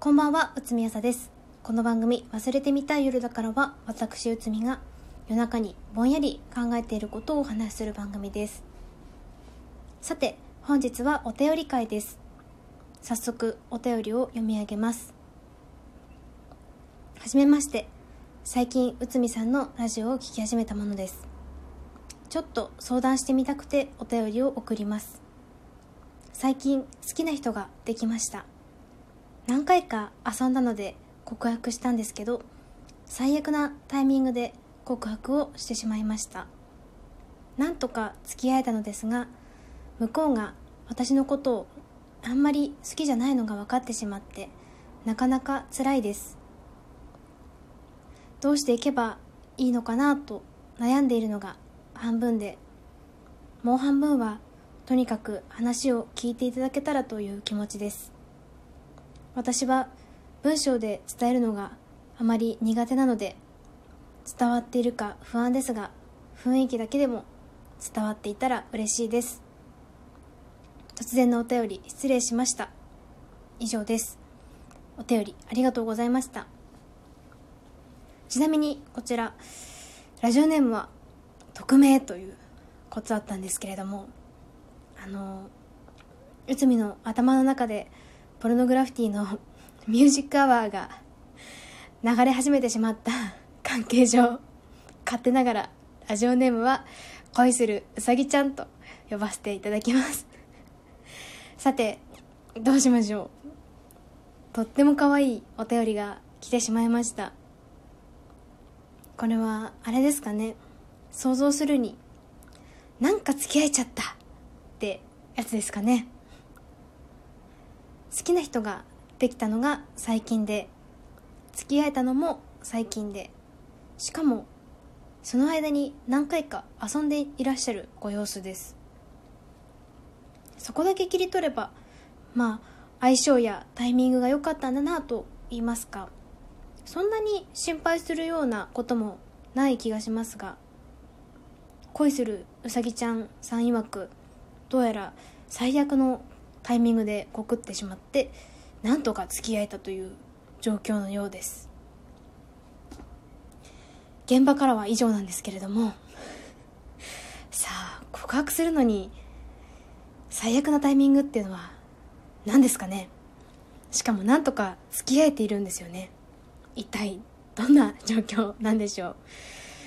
こんばんは、うつみあさです。この番組、忘れてみたい夜だからは、私、うつみが夜中にぼんやり考えていることをお話しする番組です。さて、本日はお便り会です。早速、お便りを読み上げます。はじめまして。最近、うつみさんのラジオを聞き始めたものです。ちょっと相談してみたくてお便りを送ります。最近、好きな人ができました。何回か遊んだので告白したんですけど最悪なタイミングで告白をしてしまいました。なんとか付き合えたのですが向こうが私のことをあんまり好きじゃないのが分かってしまってなかなか辛いです。どうしていけばいいのかなと悩んでいるのが半分でもう半分はとにかく話を聞いていただけたらという気持ちです。私は文章で伝えるのがあまり苦手なので伝わっているか不安ですが雰囲気だけでも伝わっていたら嬉しいです。突然のお便り失礼しました。以上です。お便りありがとうございました。ちなみにこちらラジオネームは匿名というコツあったんですけれどもあの内海の頭の中でポルノグラフィティのミュージックアワーが流れ始めてしまった関係上勝手ながらラジオネームは恋するうさぎちゃんと呼ばせていただきます。さてどうしましょう。とっても可愛いお便りが来てしまいました。これはあれですかね。想像するになんか付き合えちゃったってやつですかね。好きな人ができたのが最近で付き合えたのも最近でしかもその間に何回か遊んでいらっしゃるご様子です。そこだけ切り取ればまあ相性やタイミングが良かったんだなと言いますかそんなに心配するようなこともない気がしますが恋するうさぎちゃんさん曰くどうやら最悪のタイミングで告ってしまってなんとか付き合えたという状況のようです。現場からは以上なんですけれどもさあ告白するのに最悪なタイミングっていうのは何ですかね。しかもなんとか付き合えているんですよね。一体どんな状況なんでしょう。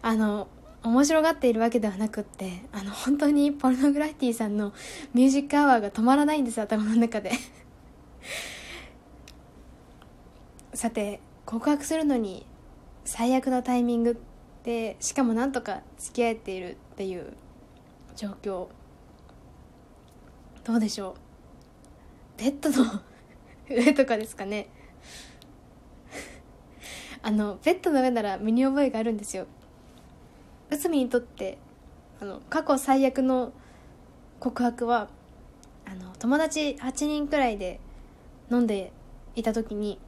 あの面白がっているわけではなくってあの本当にポルノグラフィティさんのミュージックアワーが止まらないんです頭の中で。さて告白するのに最悪のタイミングでしかもなんとか付き合えているっていう状況。どうでしょう？ベッドの上とかですかね。あのベッドの上なら身に覚えがあるんですよ。内海にとってあの過去最悪の告白はあの友達8人くらいで飲んでいた時に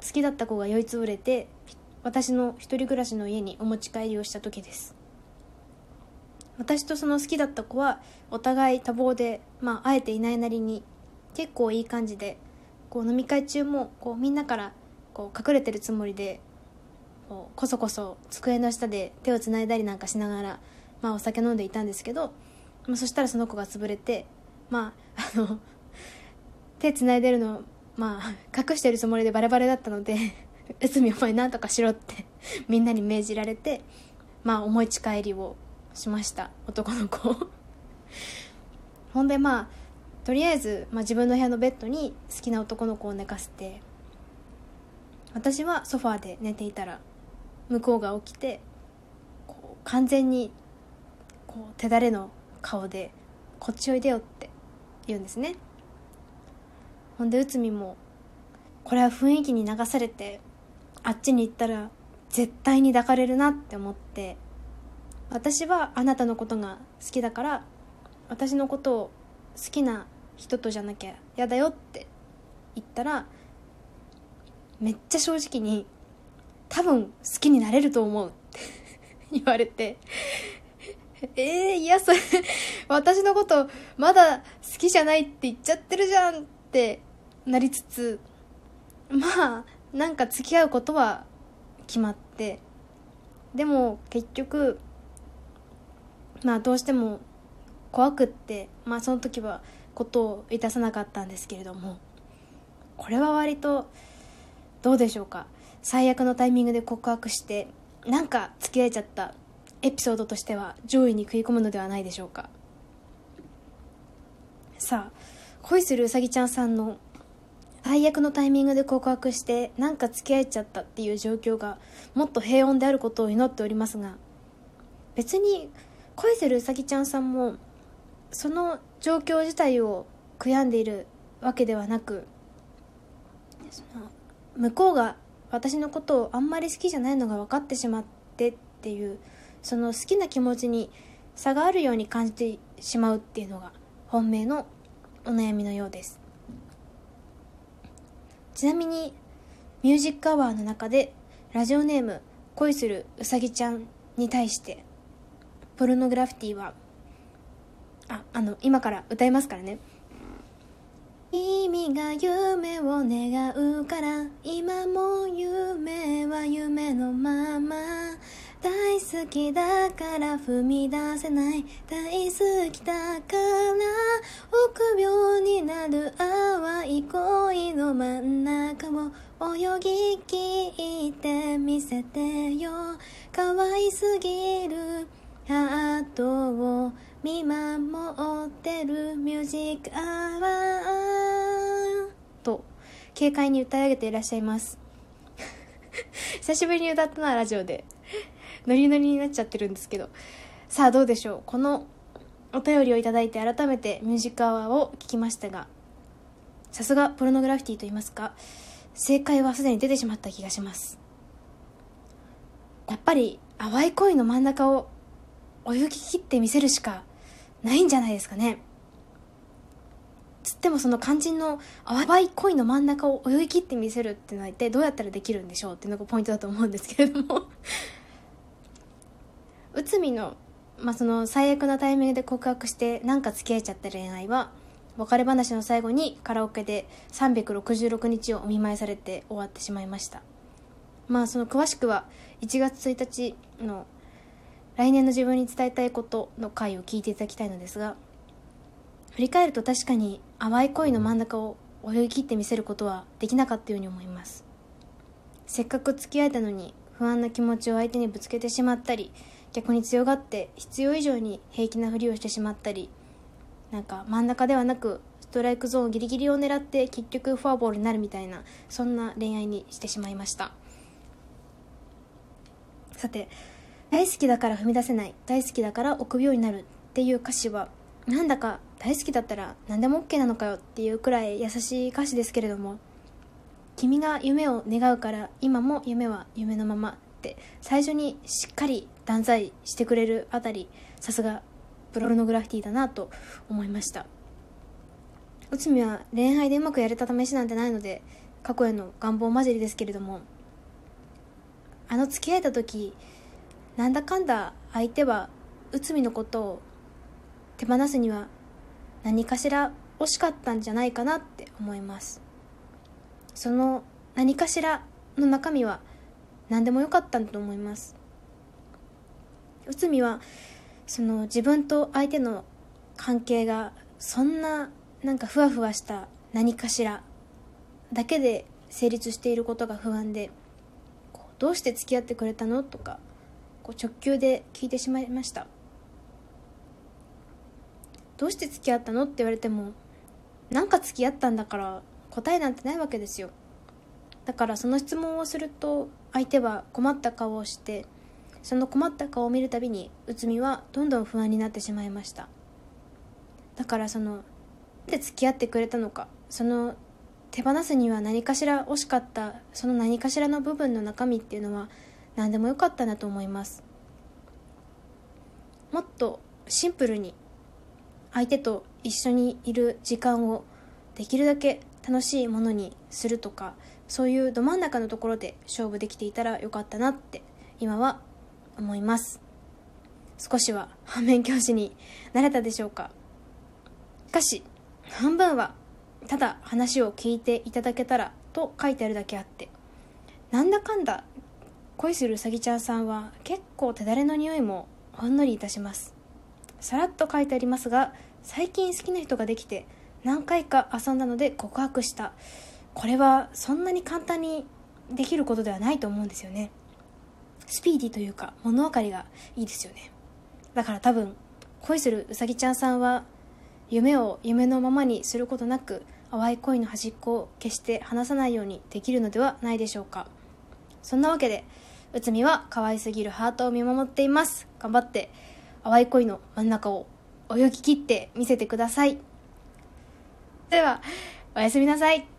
好きだった子が酔いつぶれて私の一人暮らしの家にお持ち帰りをした時です。私とその好きだった子はお互い多忙で、まあ、会えていないなりに結構いい感じでこう飲み会中もこうみんなからこう隠れてるつもりでこうこそこそ机の下で手をつないだりなんかしながら、まあ、お酒飲んでいたんですけど、まあ、そしたらその子が潰れてまああの 手つないでるのまあ隠してるつもりでバレバレだったので 内海お前なんとかしろってみんなに命じられてまあ思い帰りをしました男の子 ほんでまあとりあえず、まあ、自分の部屋のベッドに好きな男の子を寝かせて私はソファーで寝ていたら向こうが起きてこう完全にこう手だれの顔で「こっちおいでよ」って言うんですね。ほんで内海もこれは雰囲気に流されてあっちに行ったら絶対に抱かれるなって思って私はあなたのことが好きだから私のことを好きな人とじゃなきゃ嫌だよって言ったらめっちゃ正直に多分好きになれると思う。っ て言われて。えー、いやそれ私のことまだ好きじゃないって言っちゃってるじゃんってなりつつまあなんか付き合うことは決まって。でも結局まあどうしても怖くってまあその時はことをいたさなかったんですけれどもこれは割とどうでしょうか。最悪のタイミングで告白してなんか付き合えちゃったエピソードとしては上位に食い込むのではないでしょうか。さあ恋するうさぎちゃんさんの最悪のタイミングで告白してなんか付き合えちゃったっていう状況がもっと平穏であることを祈っておりますが別に恋するうさぎちゃんさんもその状況自体を悔やんでいるわけではなく向こうが私のことをあんまり好きじゃないのが分かってしまってっていうその好きな気持ちに差があるように感じてしまうっていうのが本命のお悩みのようです。ちなみにミュージックアワーの中でラジオネーム恋するうさぎちゃんに対してポルノグラフィティはああの今から歌いますからね。君が夢を願うから今も夢は夢のまま大好きだから踏み出せない大好きだから臆病になる淡い恋の真ん中を泳ぎ切ってみせてよ可愛すぎるハートを見守ってるミュージックアワー。と軽快に歌い上げていらっしゃいます。久しぶりに歌ったなラジオで。ノリノリになっちゃってるんですけど。さあどうでしょう。このお便りをいただいて改めてミュージックアワーを聞きましたがさすがポルノグラフィティと言いますか正解はすでに出てしまった気がします。やっぱり淡い恋の真ん中を泳ぎ切ってみせるしかないんじゃないですかね。つってもその肝心の淡い恋の真ん中を泳ぎ切ってみせるってのは一体どうやったらできるんでしょうっていうのがポイントだと思うんですけれども。内海の,、まあその最悪なタイミングで告白してなんか付き合えちゃった恋愛は別れ話の最後にカラオケで366日をお見舞いされて終わってしまいました。まあその詳しくは1月1日の来年の自分に伝えたいことの回を聞いていただきたいのですが振り返ると確かに淡い恋の真ん中を泳ぎ切ってみせることはできなかったように思います。せっかく付き合えたのに不安な気持ちを相手にぶつけてしまったり逆に強がって必要以上に平気なふりをしてしまったりなんか真ん中ではなくストライクゾーンギリギリを狙って結局フォアボールになるみたいなそんな恋愛にしてしまいました。さて大好きだから踏み出せない大好きだから臆病になるっていう歌詞はなんだか大好きだったら何でも OK なのかよっていうくらい優しい歌詞ですけれども君が夢を願うから今も夢は夢のままって最初にしっかり断罪してくれるあたりさすがプロルノグラフィティだなと思いました。内海は恋愛でうまくやれた試しなんてないので過去への願望交じりですけれどもあの付き合えた時なんだかんだ相手は内海のことを手放すには何かしら惜しかったんじゃないかなって思います。その何かしらの中身は何でもよかったんだと思います。内海はその自分と相手の関係がそんななんかふわふわした何かしらだけで成立していることが不安でどうして付き合ってくれたのとかこう直球で聞いてしまいました。どうして付き合ったの？って言われてもなんか付き合ったんだから答えなんてないわけですよ。だからその質問をすると相手は困った顔をしてその困った顔を見るたびに内海はどんどん不安になってしまいました。だからそので付き合ってくれたのかその手放すには何かしら惜しかったその何かしらの部分の中身っていうのは何でもよかったなと思います。もっとシンプルに相手と一緒にいる時間をできるだけ楽しいものにするとかそういうど真ん中のところで勝負できていたらよかったなって今は思います。少しは反面教師になれたでしょうか。しかし半分はただ話を聞いていただけたらと書いてあるだけあってなんだかんだ恋するうさぎちゃんさんは結構手だれの匂いもほんのりいたします。さらっと書いてありますが最近好きな人ができて何回か遊んだので告白した。これはそんなに簡単にできることではないと思うんですよね。スピーディーというか物分かりがいいですよね。だから多分恋するうさぎちゃんさんは夢を夢のままにすることなく淡い恋の端っこを決して離さないようにできるのではないでしょうか。そんなわけで内海は可愛すぎるハートを見守っています。頑張って淡い恋の真ん中を泳ぎ切って見せてください。ではおやすみなさい。